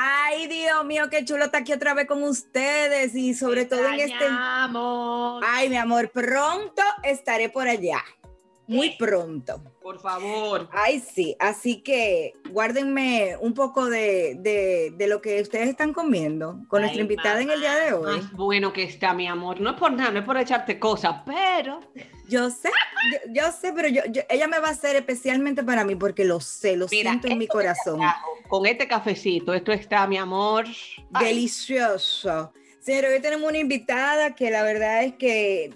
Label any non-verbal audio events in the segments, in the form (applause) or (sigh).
Ay, Dios mío, qué chulo estar aquí otra vez con ustedes y sobre todo en este. Ay, mi amor, pronto estaré por allá. Muy pronto. Por favor. Ay, sí. Así que guárdenme un poco de, lo que ustedes están comiendo con nuestra invitada en el día de hoy. Más bueno que está, mi amor. No es por nada, no es por echarte cosas, pero. Yo sé, yo, sé, pero yo, ella me va a hacer especialmente para mí porque lo sé, lo siento en mi corazón. Con este cafecito, esto está, mi amor. Delicioso. Señor, hoy tenemos una invitada que la verdad es que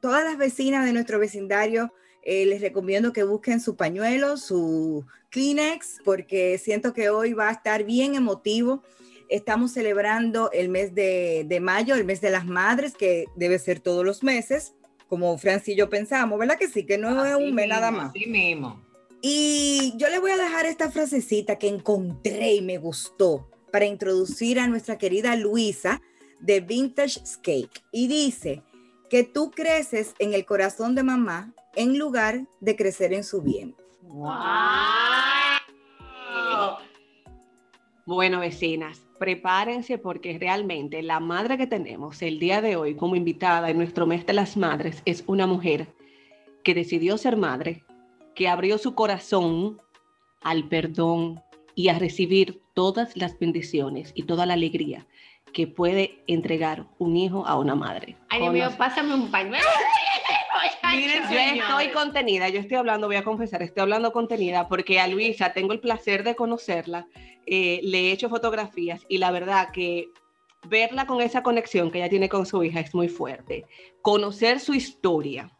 todas las vecinas de nuestro vecindario eh, les recomiendo que busquen su pañuelo, su Kleenex, porque siento que hoy va a estar bien emotivo. Estamos celebrando el mes de, mayo, el mes de las madres, que debe ser todos los meses, como Francis y yo pensamos, ¿verdad que sí? Que no es un mes nada más. Sí mismo. Y yo le voy a dejar esta frasecita que encontré y me gustó para introducir a nuestra querida Luisa de Vintage Cake. Y dice que tú creces en el corazón de mamá en lugar de crecer en su bien. Bueno, vecinas, prepárense porque realmente la madre que tenemos el día de hoy como invitada en nuestro mes de las madres es una mujer que decidió ser madre, que abrió su corazón al perdón y a recibir todas las bendiciones y toda la alegría que puede entregar un hijo a una madre. Ay, Dios mío, pásame un pañuelo. Miren, yo estoy contenida, yo estoy hablando, voy a confesar, estoy hablando contenida porque a Luisa tengo el placer de conocerla, eh, le he hecho fotografías y la verdad que verla con esa conexión que ella tiene con su hija es muy fuerte. Conocer su historia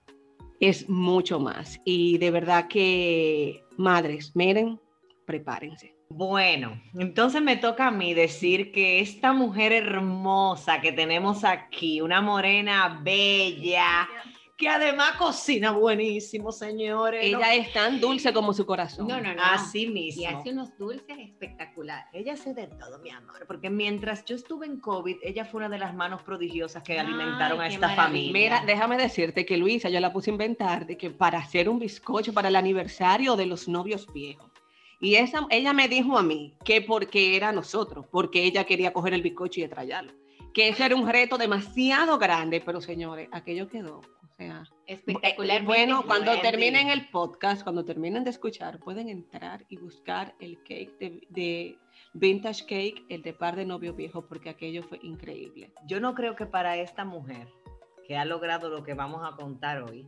es mucho más y de verdad que, madres, miren, prepárense. Bueno, entonces me toca a mí decir que esta mujer hermosa que tenemos aquí, una morena bella, que además cocina buenísimo, señores. Ella es tan dulce como su corazón. No, no, no. Así mismo. Y hace unos dulces espectaculares. Ella hace de todo, mi amor, porque mientras yo estuve en COVID, ella fue una de las manos prodigiosas que alimentaron a esta familia. Mira, déjame decirte que Luisa, yo la puse a inventar de que para hacer un bizcocho para el aniversario de los novios viejos. Y esa, ella me dijo a mí que porque era nosotros, porque ella quería coger el bizcocho y traerlo. Que ese era un reto demasiado grande, pero señores, aquello quedó sea, espectacular. Bueno, cuando terminen el podcast, cuando terminen de escuchar, pueden entrar y buscar el cake de, Vintage Cake, el de par de novio viejo, porque aquello fue increíble. Yo no creo que para esta mujer que ha logrado lo que vamos a contar hoy,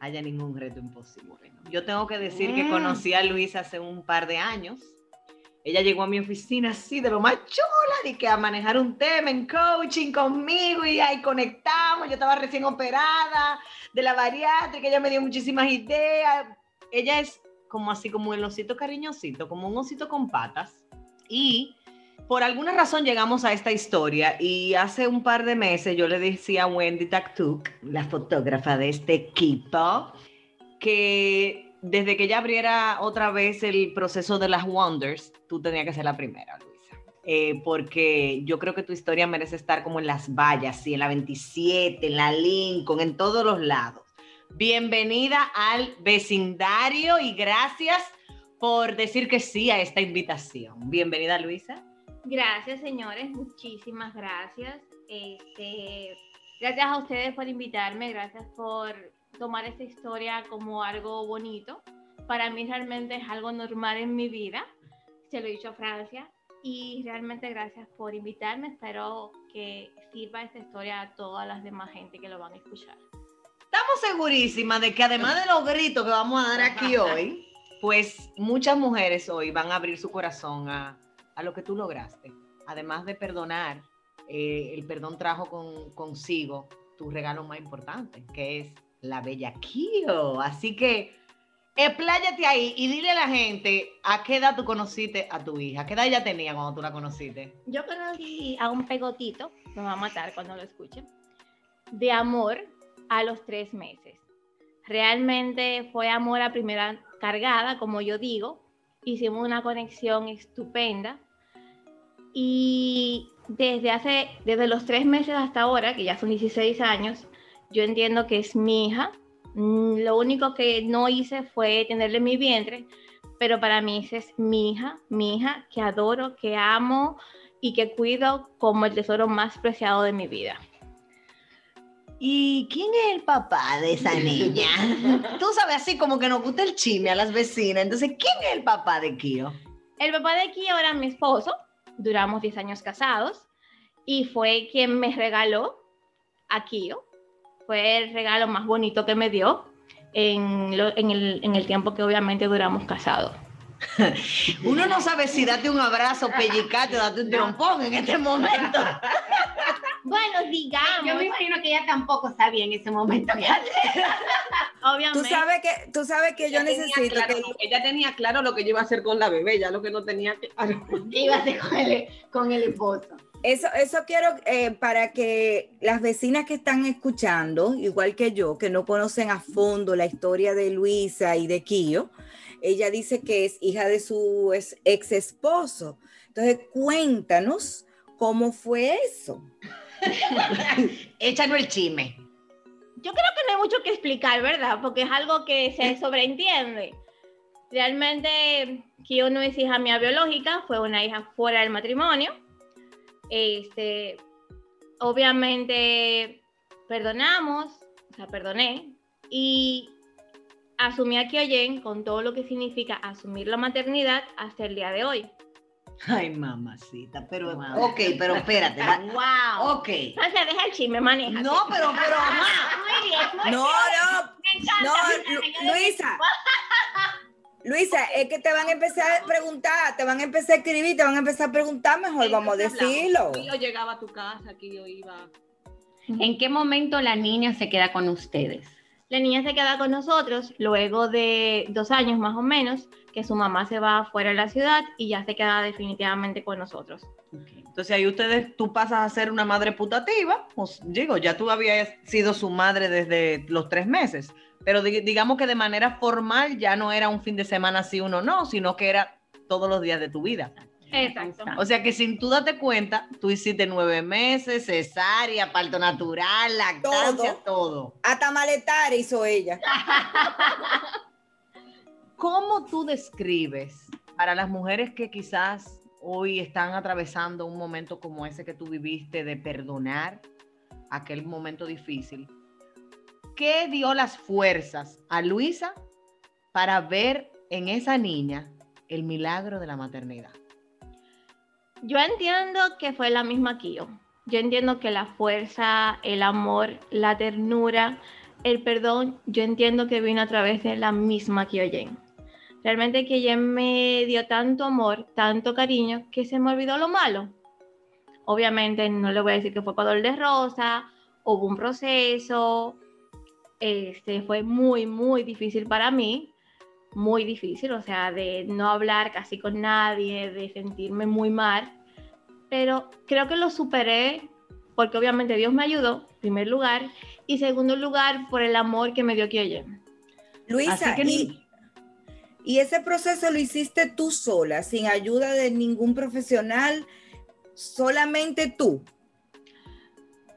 haya ningún reto imposible. Yo tengo que decir que mm. conocí a Luisa hace un par de años ella llegó a mi oficina así de lo más chula, de que a manejar un tema en coaching conmigo y ahí conectamos. Yo estaba recién operada de la bariátrica, ella me dio muchísimas ideas. Ella es como así, como el osito cariñosito, como un osito con patas. Y por alguna razón llegamos a esta historia y hace un par de meses yo le decía a Wendy Taktuk, la fotógrafa de este equipo, que desde que ella abriera otra vez el proceso de las Wonders, tú tenías que ser la primera, Luisa. Eh, porque yo creo que tu historia merece estar como en las vallas, sí, en la 27, en la Lincoln, en todos los lados. Bienvenida al vecindario y gracias por decir que sí a esta invitación. Bienvenida, Luisa. Gracias, señores, muchísimas gracias. Este, gracias a ustedes por invitarme, gracias por tomar esta historia como algo bonito. Para mí realmente es algo normal en mi vida, se lo he dicho a Francia, y realmente gracias por invitarme. Espero que sirva esta historia a todas las demás gente que lo van a escuchar. Estamos segurísimas de que además de los gritos que vamos a dar aquí hoy, pues muchas mujeres hoy van a abrir su corazón a, a lo que tú lograste. Además de perdonar, eh, el perdón trajo con, consigo tu regalo más importante, que es la bella Kio. Así que expláyate ahí y dile a la gente a qué edad tú conociste a tu hija. ¿Qué edad ella tenía cuando tú la conociste? Yo conocí a un pegotito, me va a matar cuando lo escuchen, de amor a los tres meses. Realmente fue amor a primera cargada, como yo digo. Hicimos una conexión estupenda. Y desde hace, desde los tres meses hasta ahora, que ya son 16 años, yo entiendo que es mi hija. Mm, lo único que no hice fue tenerle mi vientre, pero para mí es mi hija, mi hija que adoro, que amo y que cuido como el tesoro más preciado de mi vida. ¿Y quién es el papá de esa niña? (laughs) Tú sabes, así como que nos gusta el chisme a las vecinas. Entonces, ¿quién es el papá de Kio? El papá de Kio era mi esposo. Duramos 10 años casados y fue quien me regaló a Kio. Fue el regalo más bonito que me dio en, en, el, en el tiempo que obviamente duramos casados. (laughs) Uno no sabe si date un abrazo, pellizcate o date un trompón en este momento. (laughs) Bueno, digamos. Yo me imagino que ella tampoco sabía en ese momento qué hacer. (laughs) Obviamente. Tú sabes que, tú sabes que yo necesito claro, que... Ella tenía claro lo que yo iba a hacer con la bebé, ya lo que no tenía claro. ¿Qué iba a hacer con el, con el esposo? Eso, eso quiero eh, para que las vecinas que están escuchando, igual que yo, que no conocen a fondo la historia de Luisa y de Kio, ella dice que es hija de su ex esposo. Entonces, cuéntanos cómo fue eso. (laughs) Échanos el chisme. Yo creo que no hay mucho que explicar, ¿verdad? Porque es algo que se (laughs) sobreentiende. Realmente, Kio no es hija mía biológica, fue una hija fuera del matrimonio. Este, obviamente, perdonamos, o sea, perdoné, y asumí a Kioyen con todo lo que significa asumir la maternidad hasta el día de hoy. Ay, mamacita, pero, ok, pero espérate. (laughs) wow. Ok. O sea, deja el chisme, maneja. No, pero, pero, mamá. Muy bien, muy No, no, no, Luisa. Luisa, es que te van a empezar a preguntar, te van a empezar a escribir, te van a empezar a preguntar, mejor vamos a decirlo. Yo llegaba a tu casa, aquí yo iba. ¿En qué momento la niña se queda con ustedes? La niña se queda con nosotros luego de dos años más o menos, que su mamá se va fuera de la ciudad y ya se queda definitivamente con nosotros. Entonces ahí ustedes, tú pasas a ser una madre putativa, pues digo, ya tú habías sido su madre desde los tres meses, pero digamos que de manera formal ya no era un fin de semana sí uno no, sino que era todos los días de tu vida. Exacto. O sea que sin tú date cuenta, tú hiciste nueve meses, cesárea, parto natural, lactancia, todo. todo. Hasta maletar hizo ella. (laughs) ¿Cómo tú describes para las mujeres que quizás hoy están atravesando un momento como ese que tú viviste de perdonar aquel momento difícil? ¿Qué dio las fuerzas a Luisa para ver en esa niña el milagro de la maternidad? Yo entiendo que fue la misma Kio. Yo entiendo que la fuerza, el amor, la ternura, el perdón, yo entiendo que vino a través de la misma Kyoyen. Realmente Kyoyen me dio tanto amor, tanto cariño, que se me olvidó lo malo. Obviamente no le voy a decir que fue color de rosa, hubo un proceso, este, fue muy, muy difícil para mí, muy difícil, o sea, de no hablar casi con nadie, de sentirme muy mal, pero creo que lo superé porque obviamente Dios me ayudó, en primer lugar, y segundo lugar, por el amor que me dio Kioye. Luisa, y, y ese proceso lo hiciste tú sola, sin ayuda de ningún profesional, solamente tú.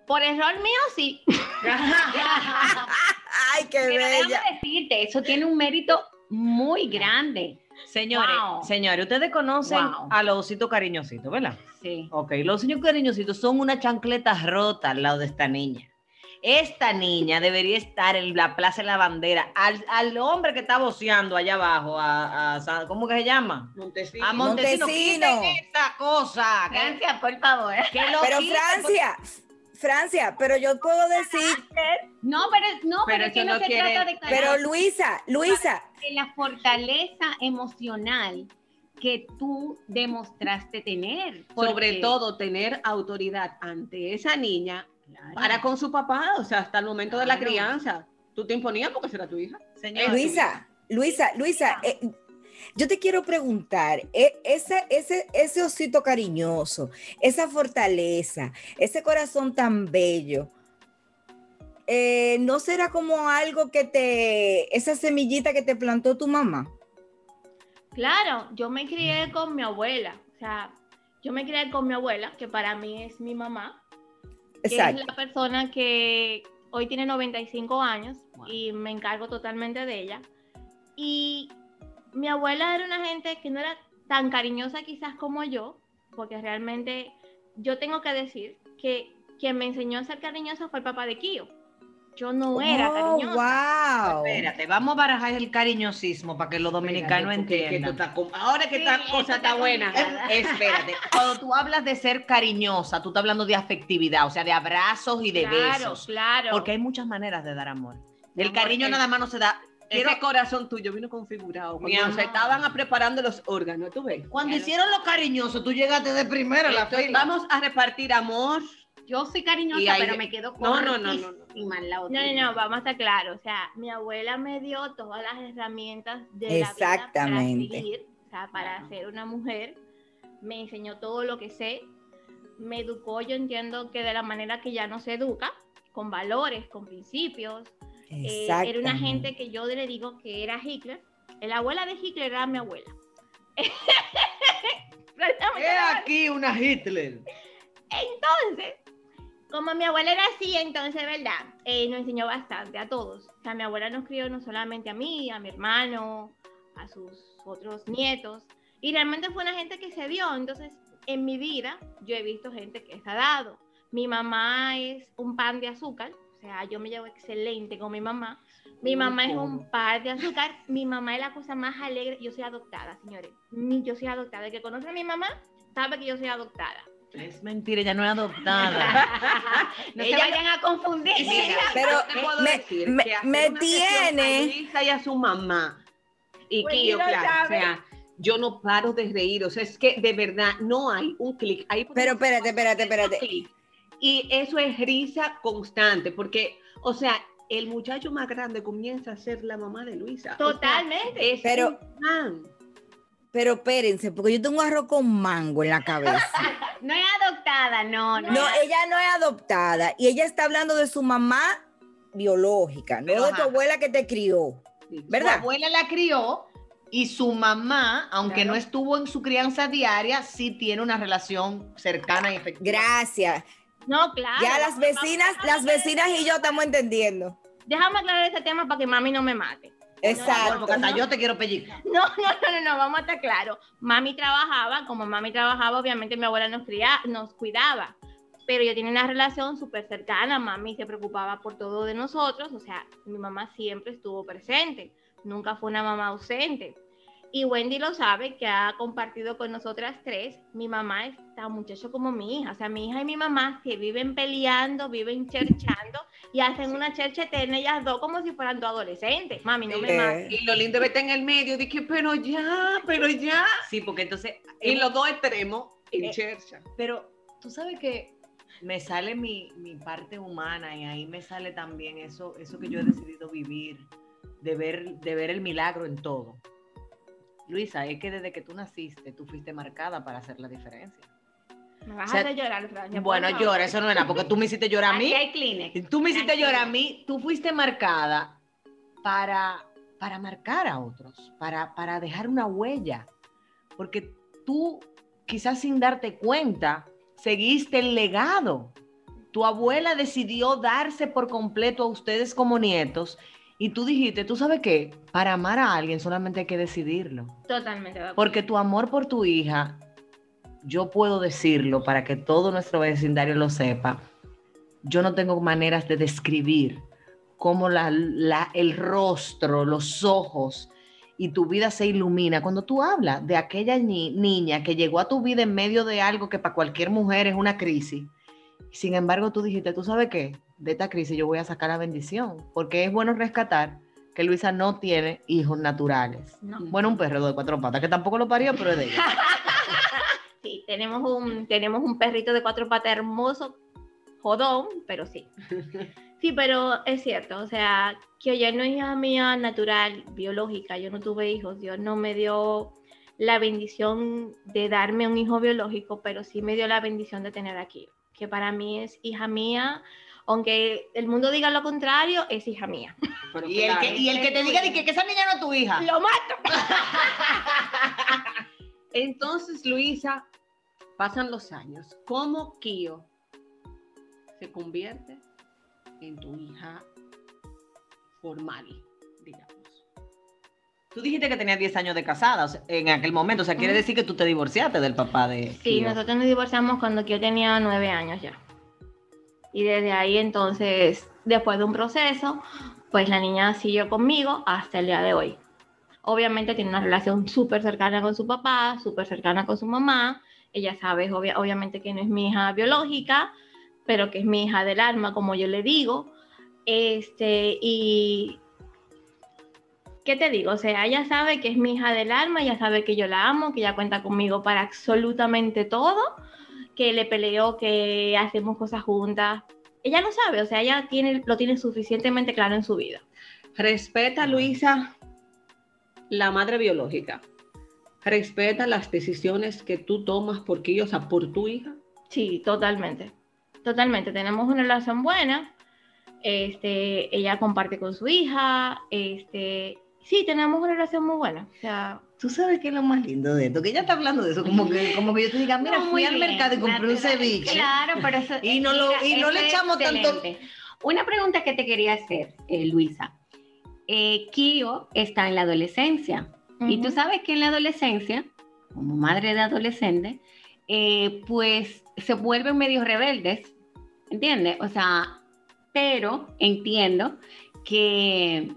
Por error mío, sí. (laughs) Ay, qué Pero bella. déjame decirte, eso tiene un mérito muy grande. Señores, señores, ustedes conocen a los ositos cariñositos, ¿verdad? Sí. Ok, los ositos cariñositos son una chancleta rota al lado de esta niña. Esta niña debería estar en la Plaza de la Bandera. Al, hombre que está boceando allá abajo, a, ¿cómo que se llama? Montesino. A Montesino. Montesino. esa cosa. Francia, por favor. Pero Francia, Francia, pero yo puedo decir. No, pero no, pero, es que no, se trata de. Pero Luisa, Luisa. De la fortaleza emocional que tú demostraste tener. Sobre todo tener autoridad ante esa niña para con su papá, o sea, hasta el momento de la crianza. ¿Tú te imponías porque será tu hija? Luisa, Luisa, Luisa, eh, yo te quiero preguntar, e, ese, ese, ese osito cariñoso, esa fortaleza, ese corazón tan bello, eh, ¿no será como algo que te, esa semillita que te plantó tu mamá? Claro, yo me crié con mi abuela, o sea, yo me crié con mi abuela, que para mí es mi mamá, que es la persona que hoy tiene 95 años y me encargo totalmente de ella. Y mi abuela era una gente que no era tan cariñosa quizás como yo, porque realmente yo tengo que decir que quien me enseñó a ser cariñosa fue el papá de Kio. Yo no era oh, cariñosa. Wow. Espérate, vamos a barajar el cariñosismo para que los dominicanos entiendan. ahora que esta cosa está buena. Espérate, cuando tú hablas de ser cariñosa, tú estás hablando de afectividad, o sea, de abrazos y de besos. Claro, Porque hay muchas maneras de dar amor. El cariño nada más no se da. Ese corazón tuyo vino configurado. Cuando se estaban preparando los órganos, ¿tú ves? Cuando hicieron lo cariñoso, tú llegaste de primera a la fila. Vamos a repartir amor, yo soy cariñosa, pero me quedo con no, no, no, no, no. No, no, vamos a estar claros. O sea, mi abuela me dio todas las herramientas de la vida para seguir, o sea, para ser una mujer. Me enseñó todo lo que sé. Me educó, yo entiendo que de la manera que ya no se educa, con valores, con principios. Eh, era una gente que yo le digo que era Hitler. La abuela de Hitler era mi abuela. (laughs) Es aquí una Hitler. Entonces, como mi abuela era así, entonces, ¿verdad? Eh, nos enseñó bastante a todos. O sea, mi abuela nos crió no solamente a mí, a mi hermano, a sus otros nietos. Y realmente fue una gente que se dio. Entonces, en mi vida, yo he visto gente que está dado. Mi mamá es un pan de azúcar. O sea, yo me llevo excelente con mi mamá. Mi mamá es un pan de azúcar. Mi mamá es la cosa más alegre. Yo soy adoptada, señores. Yo soy adoptada. El que conoce a mi mamá sabe que yo soy adoptada. Es mentira, ella no es adoptada. (laughs) no se vayan a confundir. pero me, me, tiene. y a su mamá. Y yo, claro, o sea, yo no paro de reír. O sea, es que de verdad no hay un clic. Pero espérate, espérate, espérate. Y eso es risa constante, porque, o sea, el muchacho más grande comienza a ser la mamá de Luisa. Totalmente. pero, pero espérense, porque yo tengo un arroz con mango en la cabeza. (laughs) no es adoptada, no, no. No, ella no es adoptada. Y ella está hablando de su mamá biológica, no de tu abuela que te crió. ¿Verdad? Su abuela la crió y su mamá, aunque no estuvo en su crianza diaria, sí tiene una relación cercana y efectiva. Gracias. No, claro. Ya las vecinas, las vecinas y yo estamos entendiendo. Déjame aclarar este tema para que mami no me mate. Exacto. porque hasta yo te quiero pellizcar. No, no, no, no, vamos a estar claros. Mami trabajaba, como mami trabajaba, obviamente mi abuela nos, cría, nos cuidaba, pero yo tenía una relación súper cercana. Mami se preocupaba por todo de nosotros, o sea, mi mamá siempre estuvo presente, nunca fue una mamá ausente. Y Wendy lo sabe, que ha compartido con nosotras tres. Mi mamá es tan muchacho como mi hija. O sea, mi hija y mi mamá que viven peleando, viven cherchando y hacen una chercha eterna ellas dos como si fueran dos adolescentes. Mami, no me mates. Y lo lindo es verte en el medio, dije, pero ya, pero ya. Sí, porque entonces... Y los dos extremos en eh, chercha. Pero tú sabes que me sale mi, mi, parte humana y ahí me sale también eso, eso que yo he decidido vivir, de ver, de ver el milagro en todo. Luisa, es que desde que tú naciste, tú fuiste marcada para hacer la diferencia. Me vas a hacer llorar, Bueno, llora, eso no era, porque tú me hiciste llorar a mí. Hay tú me hiciste llorar a mí, tú fuiste marcada para, para marcar a otros, para, para dejar una huella. Porque tú, quizás sin darte cuenta, seguiste el legado. Tu abuela decidió darse por completo a ustedes como nietos Y tú dijiste, ¿tú sabes qué? Para amar a alguien solamente hay que decidirlo. Totalmente. Porque tu amor por tu hija, yo puedo decirlo para que todo nuestro vecindario lo sepa. Yo no tengo maneras de describir cómo la, el rostro, los ojos y tu vida se ilumina cuando tú hablas de aquella niña que llegó a tu vida en medio de algo que para cualquier mujer es una crisis. Sin embargo, tú dijiste, ¿tú sabes qué? De esta crisis yo voy a sacar la bendición, porque es bueno rescatar que Luisa no tiene hijos naturales. Bueno, un perro de cuatro patas, que tampoco lo parió, pero es de ella. (laughs) sí, tenemos un, tenemos un perrito de cuatro patas hermoso, jodón, pero sí. (laughs) Sí, pero es cierto, o sea, que yo no es hija mía natural, biológica, yo no tuve hijos, Dios no me dio la bendición de darme un hijo biológico, pero sí me dio la bendición de tener aquí, que para mí es hija mía, aunque el mundo diga lo contrario, es hija mía. y, el que, te diga que, que, esa niña no es tu hija. Lo mato. (laughs) Entonces, Luisa, pasan los años. ¿Cómo Kio se convierte en tu hija formal, digamos. Tú dijiste que tenías 10 años de casada en aquel momento, o sea, quiere decir que tú te divorciaste del papá de... Sí, nosotros nos divorciamos cuando yo tenía 9 años ya. Y desde ahí entonces, después de un proceso, pues la niña siguió conmigo hasta el día de hoy. Obviamente tiene una relación súper cercana con su papá, súper cercana con su mamá. Ella sabe obviamente que no es mi hija biológica, pero que es mi hija del alma, como yo le digo. Este, y ¿qué te digo? O sea, ella sabe que es mi hija del alma, ella sabe que yo la amo, que ella cuenta conmigo para absolutamente todo, que le peleo, que hacemos cosas juntas. Ella lo sabe, o sea, ella tiene, lo tiene suficientemente claro en su vida. Respeta, Luisa, la madre biológica. Respeta las decisiones que tú tomas por ti, o sea, por tu hija. Sí, totalmente. Totalmente, tenemos una relación buena. Este, ella comparte con su hija, este, sí, tenemos una relación muy buena. O sea, tú sabes qué es lo más lindo de esto, que ella está hablando de eso, como que, como que yo te diga, mira, fui al mercado y compré un ceviche. Claro, pero eso, (laughs) y no, lo, y no le echamos tanto. Una pregunta que te quería hacer, eh, Luisa. Eh, Kio está en la adolescencia. Y tú sabes que en la adolescencia, como madre de adolescente, eh, pues se vuelven medio rebeldes ¿entiendes? O sea, pero entiendo que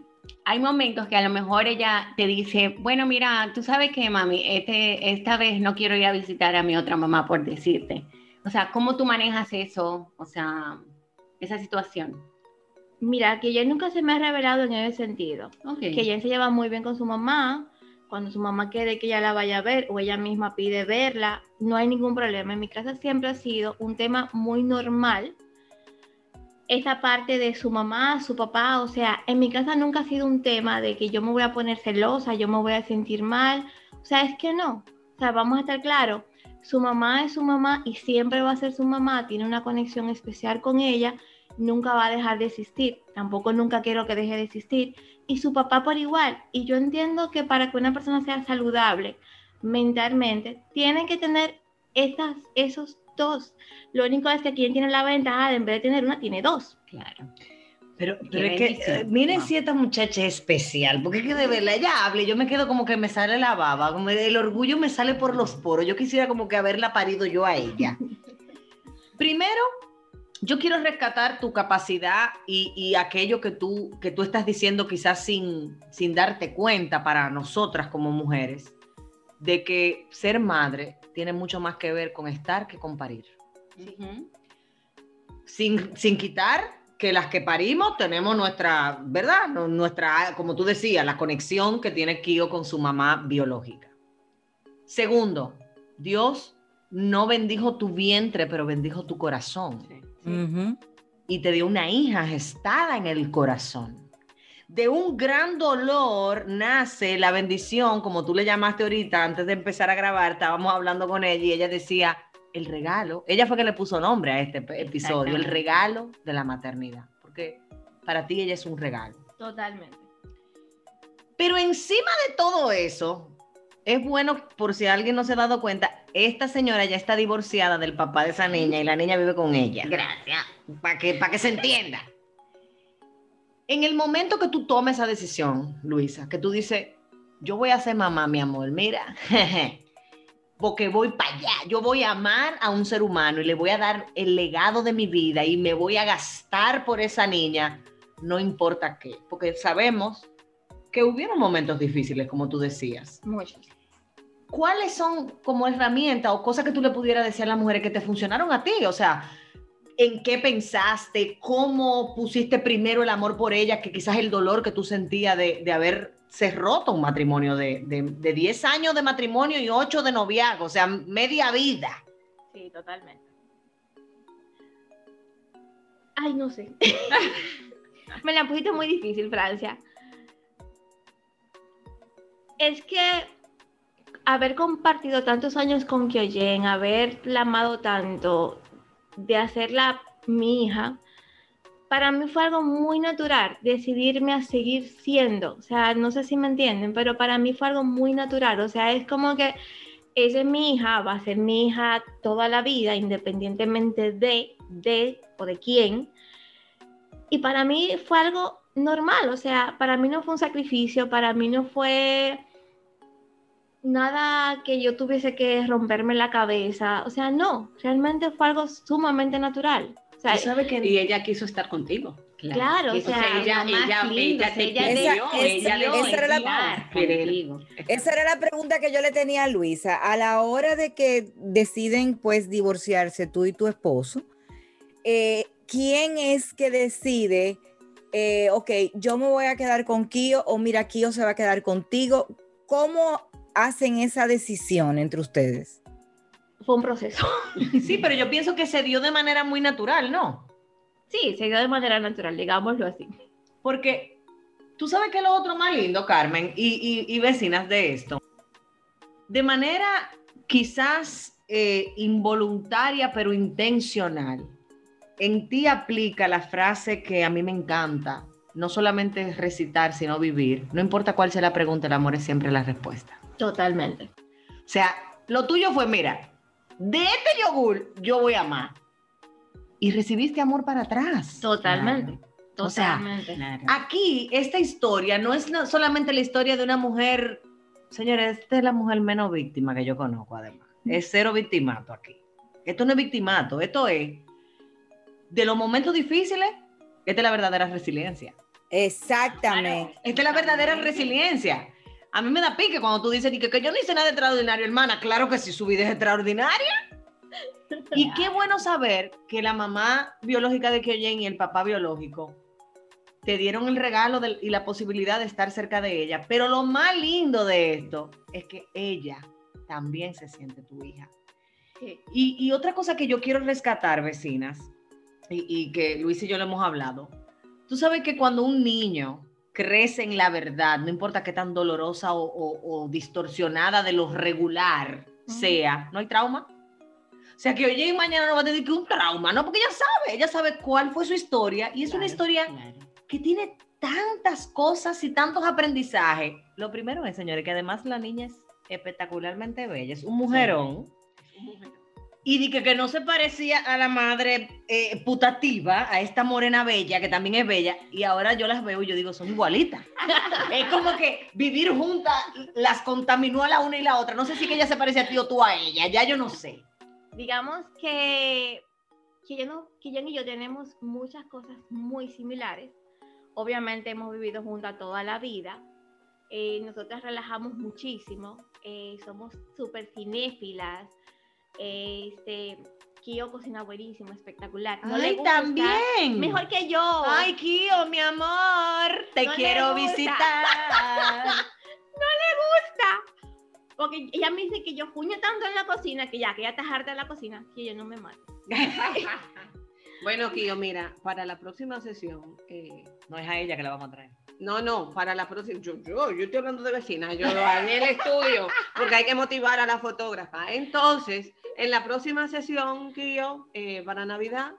hay momentos que a lo mejor ella te dice, bueno, mira, tú sabes que, mami, este, esta vez no quiero ir a visitar a mi otra mamá por decirte. O sea, ¿cómo tú manejas eso? O sea, esa situación. Mira, que ella nunca se me ha revelado en ese sentido. Que ella se lleva muy bien con su mamá. Cuando su mamá quiere que ella la vaya a ver o ella misma pide verla, no hay ningún problema. En mi casa siempre ha sido un tema muy normal esa parte de su mamá, su papá, o sea, en mi casa nunca ha sido un tema de que yo me voy a poner celosa, yo me voy a sentir mal, o sea, es que no, o sea, vamos a estar claros, su mamá es su mamá y siempre va a ser su mamá, tiene una conexión especial con ella, nunca va a dejar de existir, tampoco nunca quiero que deje de existir, y su papá por igual, y yo entiendo que para que una persona sea saludable mentalmente, tiene que tener estas, esos dos. Lo único es que quien tiene la ventaja de en vez de tener una, tiene dos. Claro. Pero, pero es que, eh, miren si esta muchacha es especial, porque es que de verla, ella habla y yo me quedo como que me sale la baba, como el orgullo me sale por los poros. Yo quisiera como que haberla parido yo a ella. (laughs) Primero, yo quiero rescatar tu capacidad y, y, aquello que tú, que tú estás diciendo quizás sin, sin darte cuenta para nosotras como mujeres, de que ser madre tiene mucho más que ver con estar que con parir. sin, sin quitar que las que parimos tenemos nuestra, ¿verdad? Nuestra, como tú decías, la conexión que tiene Kio con su mamá biológica. Segundo, Dios no bendijo tu vientre, pero bendijo tu corazón. Y te dio una hija gestada en el corazón de un gran dolor nace la bendición, como tú le llamaste ahorita, antes de empezar a grabar, estábamos hablando con ella y ella decía, el regalo, ella fue que le puso nombre a este episodio, el regalo de la maternidad, porque para ti ella es un regalo. Totalmente. Pero encima de todo eso, es bueno, por si alguien no se ha dado cuenta, esta señora ya está divorciada del papá de esa niña y la niña vive con ella. Gracias. Para que, para que se entienda. En el momento que tú tomes esa decisión, Luisa, que tú dices, yo voy a ser mamá, mi amor, mira, (laughs) porque voy para allá, yo voy a amar a un ser humano y le voy a dar el legado de mi vida y me voy a gastar por esa niña, no importa qué, porque sabemos que hubieron momentos difíciles, como tú decías. Muchos. ¿Cuáles son como herramientas o cosas que tú le pudieras decir a las mujeres que te funcionaron a ti? O sea, ¿en qué pensaste? ¿Cómo pusiste primero el amor por ella? Que quizás el dolor que tú sentías de, de haberse roto un matrimonio de, de, de 10 años de matrimonio y 8 de noviazgo, o sea, media vida. Sí, totalmente. Ay, no sé. (laughs) Me la pusiste muy difícil, Francia. Es que haber compartido tantos años con Kyoyen, haberla amado tanto, de hacerla mi hija, para mí fue algo muy natural decidirme a seguir siendo. O sea, no sé si me entienden, pero para mí fue algo muy natural. O sea, es como que ella es mi hija, va a ser mi hija toda la vida, independientemente de, de o de quién. Y para mí fue algo normal, o sea, para mí no fue un sacrificio, para mí no fue nada que yo tuviese que romperme la cabeza, o sea, no, realmente fue algo sumamente natural. O sea, sabe que... Y ella quiso estar contigo. Claro, o sea, ella, ella, ella, te esa, pidió, esa, ella esa era la, esa era la pregunta que yo le tenía a Luisa. A la hora de que deciden pues divorciarse tú y tu esposo, eh, ¿quién es que decide, eh, ok, yo me voy a quedar con Kio o mira, Kio se va a quedar contigo? ¿Cómo hacen esa decisión entre ustedes? fue un proceso. (laughs) Sí, pero yo pienso que se dio de manera muy natural, ¿no? Sí, se dio de manera natural, digámoslo así. Porque tú sabes que lo otro más lindo, Carmen, y, y, y vecinas de esto, de manera quizás eh, involuntaria, pero intencional, en ti aplica la frase que a mí me encanta, no solamente recitar, sino vivir. No importa cuál sea la pregunta, el amor es siempre la respuesta. Totalmente. O sea, lo tuyo fue, mira, de este yogur yo voy a amar. Y recibiste amor para atrás. Totalmente. O sea, Totalmente. Aquí, esta historia no es no- solamente la historia de una mujer, señores, esta es la mujer menos víctima que yo conozco, además. Es cero victimato aquí. Esto no es victimato, esto es de los momentos difíciles, esta es la verdadera resiliencia. Exactamente. Esta es la verdadera resiliencia. A mí me da pique cuando tú dices que, que yo no hice nada extraordinario, hermana. Claro que sí, su vida es extraordinaria. Y qué bueno saber que la mamá biológica de Kyoyen y el papá biológico te dieron el regalo y la posibilidad de estar cerca de ella. Pero lo más lindo de esto es que ella también se siente tu hija. Sí. Y, y otra cosa que yo quiero rescatar, vecinas, y, y que Luis y yo lo hemos hablado, tú sabes que cuando un niño crece en la verdad, no importa qué tan dolorosa o, o- o distorsionada de lo regular sea, no hay trauma. O sea, que oye y mañana no va a tener que un trauma, ¿no? Porque ella sabe, ella sabe cuál fue su historia y es una historia que tiene tantas cosas y tantos aprendizajes. Lo primero es, señores, que además la niña es espectacularmente bella, es un mujerón. Y di que, no se parecía a la madre eh, putativa, a esta morena bella, que también es bella, y ahora yo las veo y yo digo, son igualitas. (laughs) es como que vivir juntas las contaminó a la una y la otra. No sé si que ella se parece a ti o tú a ella, ya yo no sé. Digamos que, no, que y yo tenemos muchas cosas muy similares. Obviamente hemos vivido juntas toda la vida. Eh, nosotras relajamos muchísimo. eh, somos súper cinéfilas. Este, Kio cocina buenísimo, espectacular. No le Ay, gusta, también. Mejor que yo. Ay, Kio, mi amor, te No le quiero gusta. visitar. (laughs) gusta. Porque ella me dice que yo puño tanto en la cocina que ya, que ya está harta de la cocina, que yo no me mato. (laughs) Bueno, Kio, mira, para la próxima sesión, eh, No es a ella que la vamos a traer. no, no, para la próxima, yo, yo, yo estoy hablando de vecina, yo en el estudio, porque hay que motivar a la fotógrafa. Entonces, en la próxima sesión, Kio, eh, para Navidad,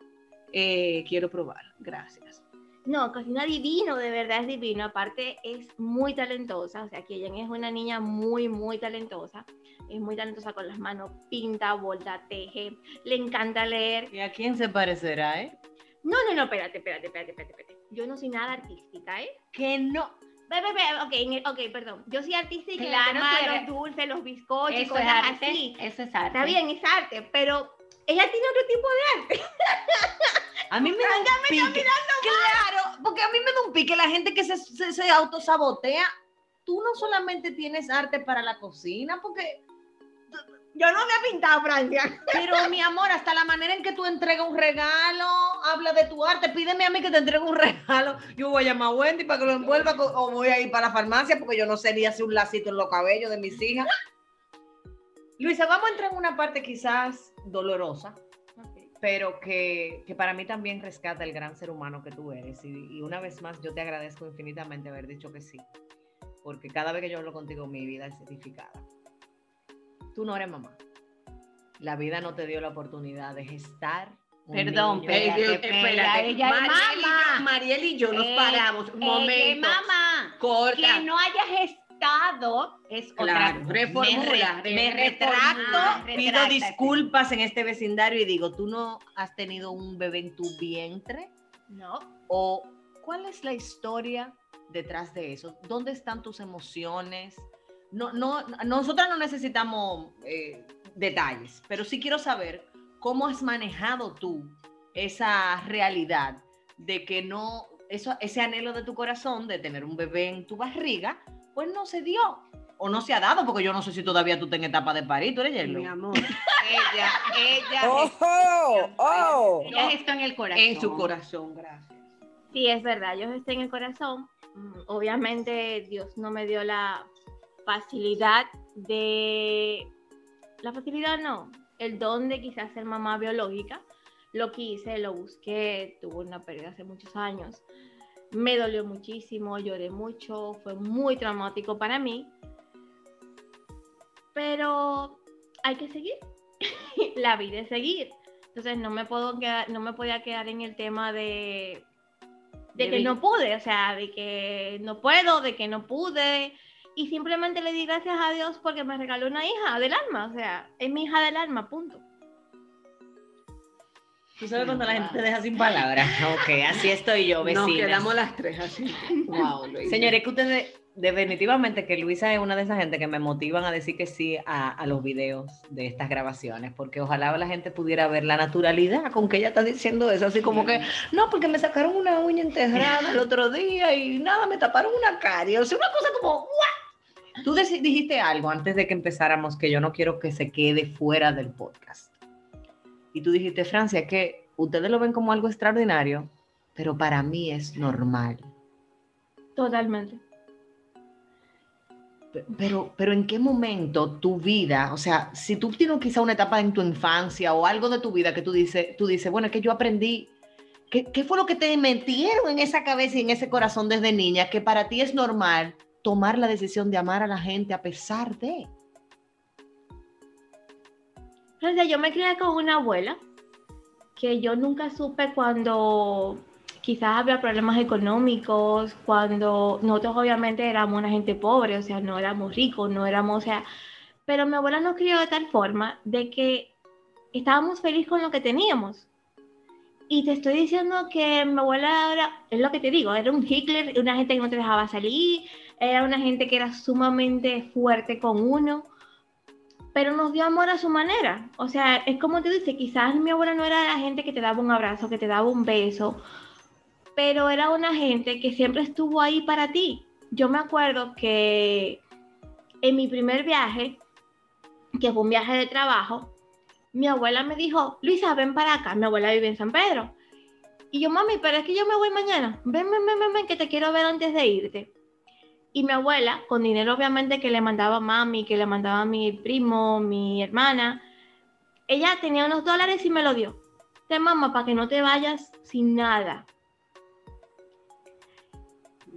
eh, quiero probar. Gracias. No, cocina divino, de verdad es divino. Aparte es muy talentosa, o sea que ella es una niña muy, muy talentosa. Es muy talentosa con las manos, pinta, borda, teje, le encanta leer. ¿Y a quién se parecerá, eh? No, no, no, espérate, espérate, espérate, espérate. espérate. yo no soy nada artística, ¿eh? Que no. Ve, ve, ve, ok, en el- ok, perdón. Yo soy en el Claro, de eres- los dulces, los bizcochos, Eso es cosas arte. así. Eso es arte. Está bien, es arte, pero ella tiene otro tipo de arte. (laughs) A mí me da un pique. Claro, porque a mí me da un pique la gente que se, se, se autosabotea. Tú no solamente tienes arte para la cocina, porque Yo no me he pintado, Francia. Pero mi amor, hasta la manera en que tú entregas un regalo, habla de tu arte, pídeme a mí que te entregue un regalo. Yo voy a llamar a Wendy para que lo envuelva o voy a ir para la farmacia porque yo no sé ni hacer un lacito en los cabellos de mis hijas. Luisa, vamos a entrar en una parte quizás dolorosa, pero que, que para mí también rescata el gran ser humano que tú eres. Y, y una vez más, yo te agradezco infinitamente haber dicho que sí, porque cada vez que yo hablo contigo, mi vida es edificada. Tú no eres mamá. La vida no te dio la oportunidad de gestar. un Perdón, niño. espérate, espérate. espérate. Ella es Mariel y yo- mamá. Mariel y yo nos Eh, paramos. Un Ella es momento. mamá. Corta. Que no haya gestado es otra Claro, reformula, Me, re- Me retracto, reformula, pido disculpas en este vecindario y digo, ¿tú no has tenido un bebé en tu vientre? No. ¿O cuál es la historia detrás de eso? ¿Dónde están tus emociones? No, no, nosotras no necesitamos eh, detalles, pero sí quiero saber cómo has manejado tú esa realidad de que no, eso, ese anhelo de tu corazón de tener un bebé en tu barriga, pues no se dio. O no se ha dado, porque yo no sé si todavía tú estás en etapa de parir, tú eres Yellow? Mi amor, (laughs) Ella, ella, ¡Oh! ¡Oh! ella gestó en el corazón. en su corazón, gracias. Sí, es verdad, yo estoy en el corazón. Mm, Obviamente Dios no me dio la facilidad de... La facilidad no, el don de quizás ser mamá biológica. Lo quise, lo busqué, tuve una pérdida hace muchos años. Me dolió muchísimo, lloré mucho, fue muy traumático para mí. Pero hay que seguir. (laughs) la vida es seguir. Entonces no me puedo quedar, no me podía quedar en el tema de de De que no pude, o sea, de que no puedo, de que no pude. Y simplemente le di gracias a Dios porque me regaló una hija del alma, o sea, es mi hija del alma, punto. Tú sabes cuando la gente te deja sin palabras. (laughs) Ok, así estoy yo, Nos vecina. quedamos las tres así. Wow, Luisa. Señores, que ustedes, definitivamente que Luisa es una de esas gente que me motivan a decir que sí a, a los videos de estas grabaciones, porque ojalá la gente pudiera ver la naturalidad con que ella está diciendo eso, así como que, no, porque me sacaron una uña enterrada el otro día y nada, me taparon una carie, o sea, una cosa como, ¿what? Tú dijiste algo antes de que empezáramos que yo no quiero que se quede fuera del podcast. Y tú dijiste, Francia, que ustedes lo ven como algo extraordinario, pero para mí es normal. Totalmente. Pe- Pero, pero ¿en qué momento tu vida, o sea, si tú tienes quizá una etapa en tu infancia o algo de tu vida que tú dices, tú dices, bueno, es que yo aprendí, ¿qué, qué fue lo que te metieron en esa cabeza y en ese corazón desde niña que para ti es normal tomar la decisión de amar a la gente a pesar de? Francia, yo me crié con una abuela que yo nunca supe cuando quizás había problemas económicos, cuando nosotros obviamente éramos una gente pobre, o sea, no éramos ricos, no éramos, o sea, pero mi abuela nos crió de tal forma de que estábamos felices con lo que teníamos. Y te estoy diciendo que mi abuela era, es lo que te digo, era un Hitler, una gente que no te dejaba salir, era una gente que era sumamente fuerte con uno pero nos dio amor a su manera. O sea, es como te dice, quizás mi abuela no era la gente que te daba un abrazo, que te daba un beso, pero era una gente que siempre estuvo ahí para ti. Yo me acuerdo que en mi primer viaje, que fue un viaje de trabajo, mi abuela me dijo, Luisa, ven para acá. Mi abuela vive en San Pedro. Y yo, mami, pero es que yo me voy mañana. Ven, ven, ven, ven, que te quiero ver antes de irte. Y mi abuela, con dinero obviamente que le mandaba mami, que le mandaba mi primo, mi hermana, ella tenía unos dólares y me lo dio. Te mamá, para que no te vayas sin nada.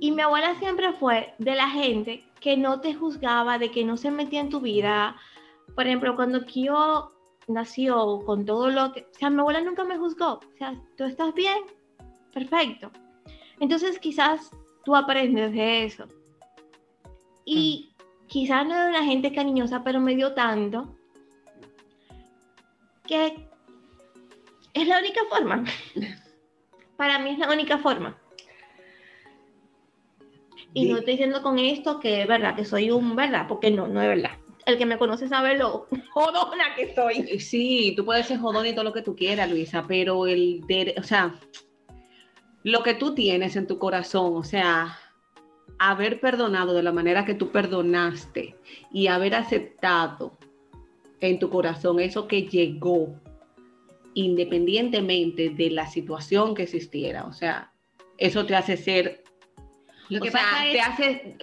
Y mi abuela siempre fue de la gente que no te juzgaba, de que no se metía en tu vida. Por ejemplo, cuando Kio nació con todo lo que... O sea, mi abuela nunca me juzgó. O sea, tú estás bien, perfecto. Entonces quizás tú aprendes de eso. Y quizás no era una gente cariñosa, pero me dio tanto que es la única forma. (laughs) Para mí es la única forma. Y no estoy diciendo con esto que es verdad, que soy un verdad, porque no, no es verdad. El que me conoce sabe lo (laughs) jodona que soy. Eh, Sí, tú puedes ser jodón y todo lo que tú quieras, Luisa, pero el, de, o sea, lo que tú tienes en tu corazón, o sea, haber perdonado de la manera que tú perdonaste y haber aceptado en tu corazón eso que llegó, independientemente de la situación que existiera, o sea, eso te hace ser, Lo o que sea, pasa te hace,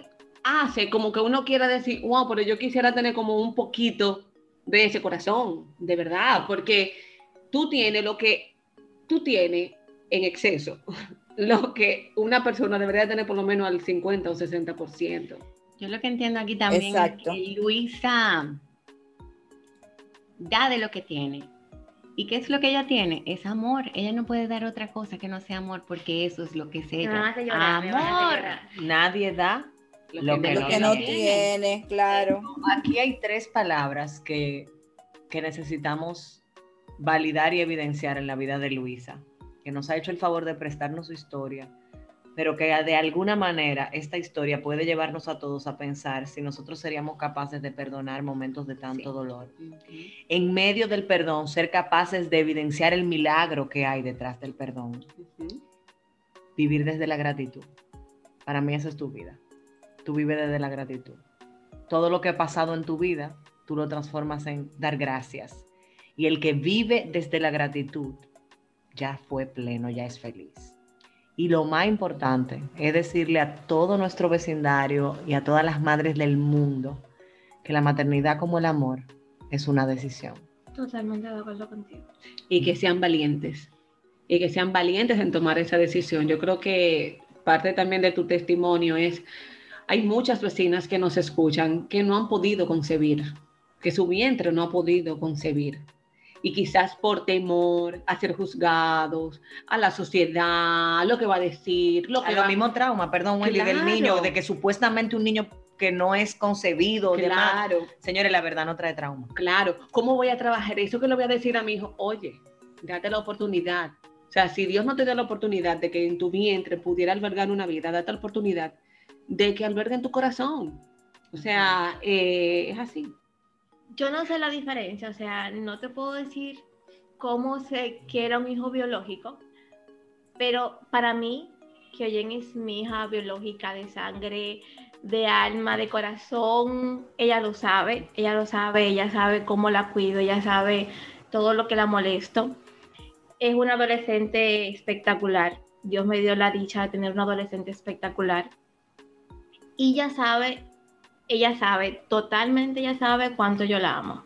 hace como que uno quiera decir, wow, pero yo quisiera tener como un poquito de ese corazón, de verdad, porque tú tienes lo que tú tienes en exceso, (laughs) lo que una persona debería tener por lo menos al 50 o 60%. yo lo que entiendo aquí también Exacto. es que Luisa da de lo que tiene. ¿Y qué es lo que ella tiene? Es amor. Ella no puede dar otra cosa que no sea amor porque eso es lo que es ella. Amor. Nadie da lo que Lo no que no tiene. tiene, claro. Aquí hay tres palabras que, que necesitamos validar y evidenciar en la vida de Luisa, que nos ha hecho el favor de prestarnos su historia, pero que de alguna manera esta historia puede llevarnos a todos a pensar si nosotros seríamos capaces de perdonar momentos de tanto dolor. En medio del perdón, ser capaces de evidenciar el milagro que hay detrás del perdón. Vivir desde la gratitud. Para mí esa es tu vida. Tú vives desde la gratitud. Todo lo que ha pasado en tu vida, tú lo transformas en dar gracias. Y el que vive desde la gratitud ya fue pleno, ya es feliz. Y lo más importante es decirle a todo nuestro vecindario y a todas las madres del mundo que la maternidad como el amor es una decisión. Totalmente de acuerdo contigo. y que sean valientes y que sean valientes en tomar esa decisión. Yo creo que parte también de tu testimonio es, hay muchas vecinas que nos escuchan que no han podido concebir, que su vientre no ha podido concebir. Y quizás por temor a ser juzgados, a la sociedad, lo que va a decir, lo A que lo va mismo trauma, perdón, Wendy, del Claro. niño, de que supuestamente un niño que no es concebido, demás. Claro, Señores, la verdad no trae trauma. claro. ¿Cómo voy a trabajar eso que le voy a decir a mi hijo? Oye, date la oportunidad. O sea, si Dios no te da la oportunidad de que en tu vientre pudiera albergar una vida, date la oportunidad de que albergue en tu corazón. O sea, eh, es así. Yo no sé la diferencia, o sea, no te puedo decir cómo se quiera un hijo biológico, pero para mí, que Oyen es mi hija biológica de sangre, de alma, de corazón, ella lo sabe, ella lo sabe, ella sabe cómo la cuido, ella sabe todo lo que la molesto. Es una adolescente espectacular. Dios me dio la dicha de tener una adolescente espectacular. Y ella sabe, ella sabe, totalmente ella sabe cuánto yo la amo.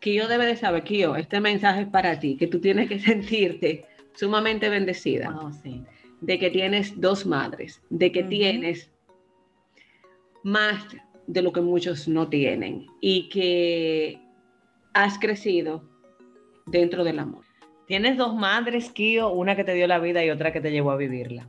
Kio debe de saber, Kio, este mensaje es para ti, que tú tienes que (laughs) sentirte sumamente bendecida. Wow, sí. de que tienes dos madres, de que tienes más de lo que muchos no tienen y que has crecido dentro del amor. Tienes dos madres, Kio, una que te dio la vida y otra que te llevó a vivirla.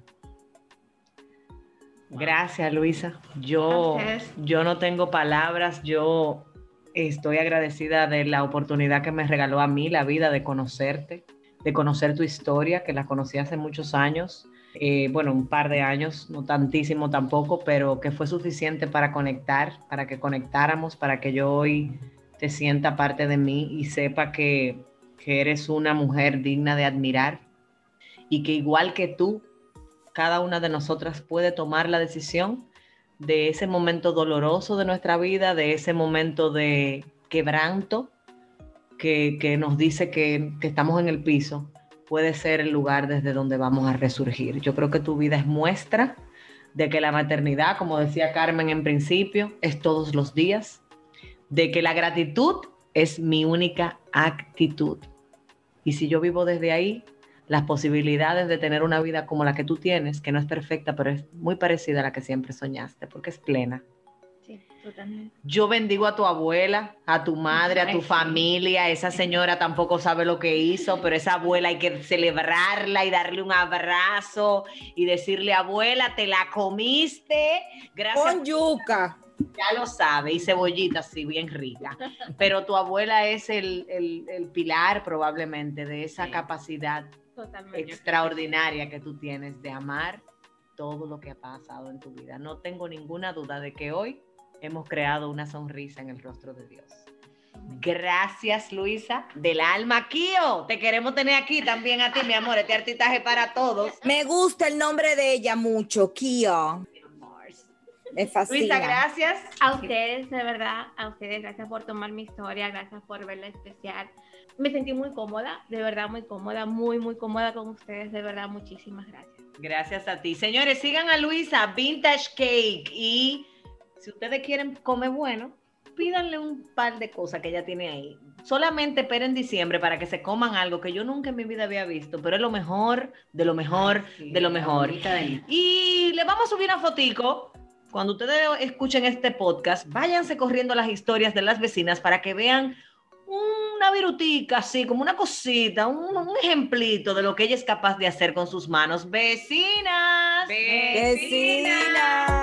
Gracias, Luisa. Yo, yo no tengo palabras, yo estoy agradecida de la oportunidad que me regaló a mí la vida de conocerte, de conocer tu historia, que la conocí hace muchos años, eh, bueno, un par de años, no tantísimo tampoco, pero que fue suficiente para conectar, para que conectáramos, para que yo hoy te sienta parte de mí y sepa que, que eres una mujer digna de admirar y que igual que tú, cada una de nosotras puede tomar la decisión de ese momento doloroso de nuestra vida, de ese momento de quebranto que, que nos dice que, que estamos en el piso, puede ser el lugar desde donde vamos a resurgir. Yo creo que tu vida es muestra de que la maternidad, como decía Carmen en principio, es todos los días, de que la gratitud es mi única actitud. Y si yo vivo desde ahí, las posibilidades de tener una vida como la que tú tienes, que no es perfecta, pero es muy parecida a la que siempre soñaste, porque es plena. Sí, totalmente. Yo bendigo a tu abuela, a tu madre, a tu sí. familia. Esa señora tampoco sabe lo que hizo, pero esa abuela hay que celebrarla y darle un abrazo y decirle, abuela, te la comiste. Gracias Con yuca. ya lo sabe, y cebollita así, bien rica. Pero tu abuela es el, el- el pilar probablemente de esa Sí. capacidad Totalmente. extraordinaria que tú tienes de amar todo lo que ha pasado en tu vida. No tengo ninguna duda de que hoy hemos creado una sonrisa en el rostro de Dios. Gracias, Luisa, del alma, Kio. Te queremos tener aquí también a ti, mi amor. Este artistaje para todos. Me gusta el nombre de ella mucho, Kio. Me fascina. Luisa, gracias. A ustedes, de verdad, a ustedes, gracias por tomar mi historia, gracias por verla especial. Me sentí muy cómoda, de verdad muy cómoda, muy, muy cómoda con ustedes, de verdad, muchísimas gracias. Gracias a ti. Señores, sigan a Luisa, Vintage Cake. Y si ustedes quieren comer bueno, pídanle un par de cosas que ella tiene ahí. Solamente esperen diciembre para que se coman algo que yo nunca en mi vida había visto, pero es lo mejor, de lo mejor, de lo mejor. Y le vamos a subir una fotico. Cuando ustedes escuchen este podcast, váyanse corriendo las historias de las vecinas para que vean una virutica, así como una cosita, un, un, ejemplito de lo que ella es capaz de hacer con sus manos. Vecinas. Vecinas.